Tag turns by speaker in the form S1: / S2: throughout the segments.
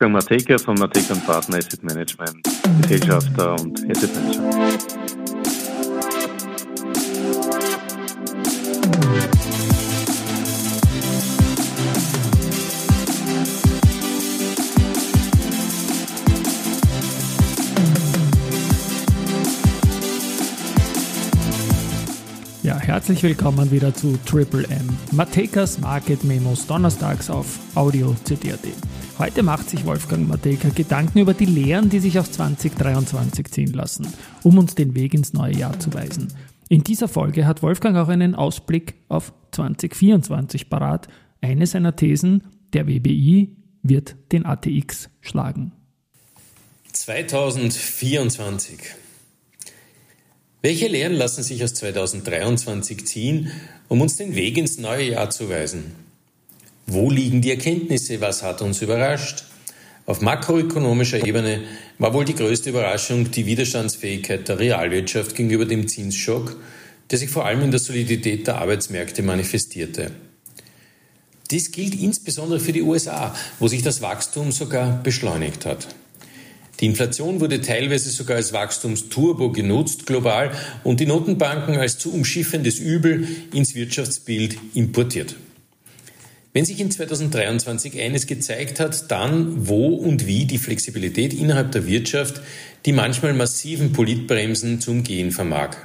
S1: Wolfgang Mateka von Mateka Partner Asset Management, Gesellschafter und Asset Manager.
S2: Ja, herzlich willkommen wieder zu Triple M. Matekas Market Memos donnerstags auf Audio CD.at. Heute macht sich Wolfgang Mateka Gedanken über die Lehren, die sich aus 2023 ziehen lassen, um uns den Weg ins neue Jahr zu weisen. In dieser Folge hat Wolfgang auch einen Ausblick auf 2024 parat. Eine seiner Thesen, der WBI wird den ATX schlagen.
S3: 2024. Welche Lehren lassen sich aus 2023 ziehen, um uns den Weg ins neue Jahr zu weisen? Wo liegen die Erkenntnisse? Was hat uns überrascht? Auf makroökonomischer Ebene war wohl die größte Überraschung die Widerstandsfähigkeit der Realwirtschaft gegenüber dem Zinsschock, der sich vor allem in der Solidität der Arbeitsmärkte manifestierte. Dies gilt insbesondere für die USA, wo sich das Wachstum sogar beschleunigt hat. Die Inflation wurde teilweise sogar als Wachstumsturbo genutzt global und die Notenbanken als zu umschiffendes Übel ins Wirtschaftsbild importiert. Wenn sich in 2023 eines gezeigt hat, dann wo und wie die Flexibilität innerhalb der Wirtschaft die manchmal massiven Politbremsen zu umgehen vermag.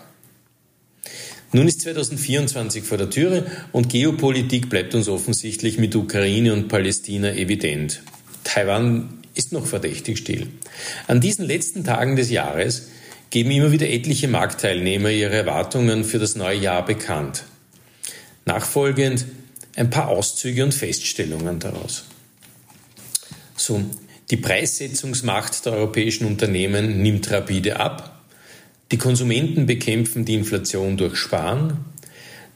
S3: Nun ist 2024 vor der Türe und Geopolitik bleibt uns offensichtlich mit Ukraine und Palästina evident. Taiwan ist noch verdächtig still. An diesen letzten Tagen des Jahres geben immer wieder etliche Marktteilnehmer ihre Erwartungen für das neue Jahr bekannt. Nachfolgend ein paar Auszüge und Feststellungen daraus. So, die Preissetzungsmacht der europäischen Unternehmen nimmt rapide ab. Die Konsumenten bekämpfen die Inflation durch Sparen.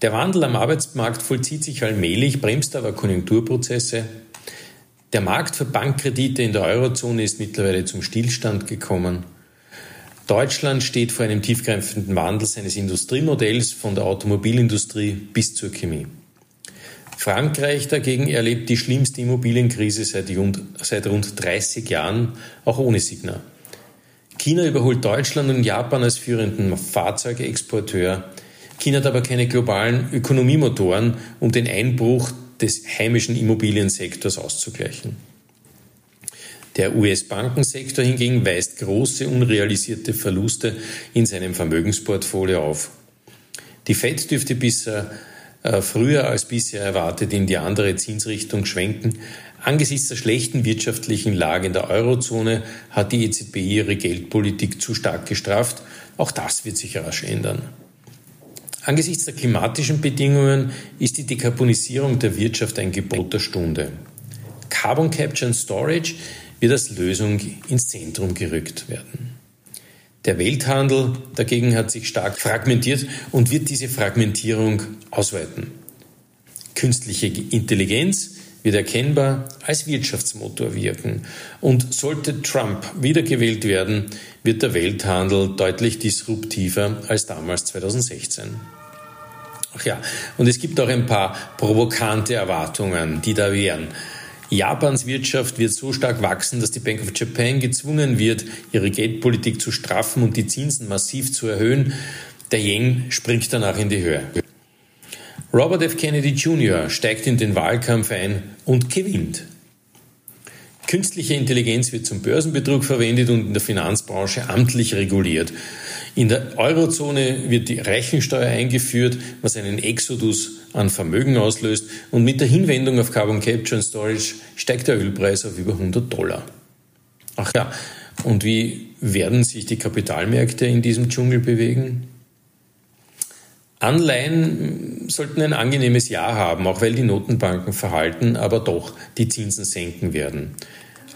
S3: Der Wandel am Arbeitsmarkt vollzieht sich allmählich, bremst aber Konjunkturprozesse. Der Markt für Bankkredite in der Eurozone ist mittlerweile zum Stillstand gekommen. Deutschland steht vor einem tiefgreifenden Wandel seines Industriemodells von der Automobilindustrie bis zur Chemie. Frankreich dagegen erlebt die schlimmste Immobilienkrise seit, seit rund 30 Jahren, auch ohne Signal. China überholt Deutschland und Japan als führenden Fahrzeugexporteur. China hat aber keine globalen Ökonomiemotoren, um den Einbruch des heimischen Immobiliensektors auszugleichen. Der US-Bankensektor hingegen weist große unrealisierte Verluste in seinem Vermögensportfolio auf. Die Fed dürfte bisher äh, früher als bisher erwartet in die andere Zinsrichtung schwenken. Angesichts der schlechten wirtschaftlichen Lage in der Eurozone hat die EZB ihre Geldpolitik zu stark gestrafft. Auch das wird sich rasch ändern. Angesichts der klimatischen Bedingungen ist die Dekarbonisierung der Wirtschaft ein Gebot der Stunde. Carbon Capture and Storage wird als Lösung ins Zentrum gerückt werden. Der Welthandel dagegen hat sich stark fragmentiert und wird diese Fragmentierung ausweiten. Künstliche Intelligenz wird erkennbar als Wirtschaftsmotor wirken. Und sollte Trump wiedergewählt werden, wird der Welthandel deutlich disruptiver als damals 2016. Ach ja, und es gibt auch ein paar provokante Erwartungen, die da wären. Japans Wirtschaft wird so stark wachsen, dass die Bank of Japan gezwungen wird, ihre Geldpolitik zu straffen und die Zinsen massiv zu erhöhen. Der Yen springt danach in die Höhe. Robert F. Kennedy Jr. steigt in den Wahlkampf ein und gewinnt. Künstliche Intelligenz wird zum Börsenbetrug verwendet und in der Finanzbranche amtlich reguliert. In der Eurozone wird die Rechensteuer eingeführt, was einen Exodus an Vermögen auslöst. Und mit der Hinwendung auf Carbon Capture and Storage steigt der Ölpreis auf über 100 Dollar. Ach ja, und wie werden sich die Kapitalmärkte in diesem Dschungel bewegen? Anleihen sollten ein angenehmes Jahr haben, auch weil die Notenbanken verhalten, aber doch die Zinsen senken werden.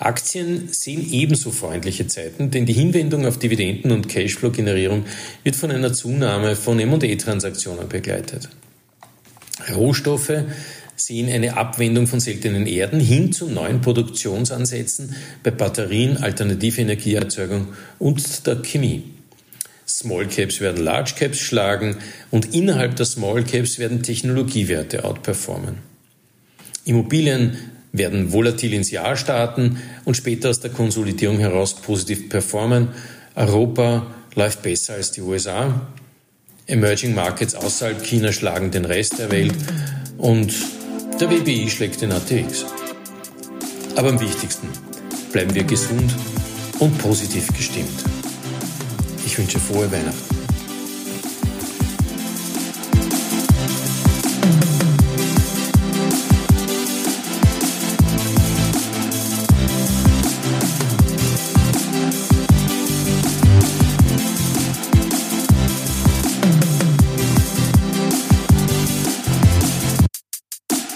S3: Aktien sehen ebenso freundliche Zeiten, denn die Hinwendung auf Dividenden- und Cashflow-Generierung wird von einer Zunahme von M&E-Transaktionen begleitet. Rohstoffe sehen eine Abwendung von seltenen Erden hin zu neuen Produktionsansätzen bei Batterien, alternative Energieerzeugung und der Chemie. Small Caps werden Large Caps schlagen und innerhalb der Small Caps werden Technologiewerte outperformen. Immobilien werden volatil ins Jahr starten und später aus der Konsolidierung heraus positiv performen. Europa läuft besser als die USA. Emerging Markets außerhalb China schlagen den Rest der Welt und der WBI schlägt den ATX. Aber am wichtigsten, bleiben wir gesund und positiv gestimmt. Ich wünsche frohe Weihnachten.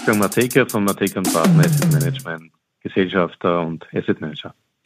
S1: Wolfgang Mateka von Mateka Partner Asset Management, Gesellschafter und Asset Manager.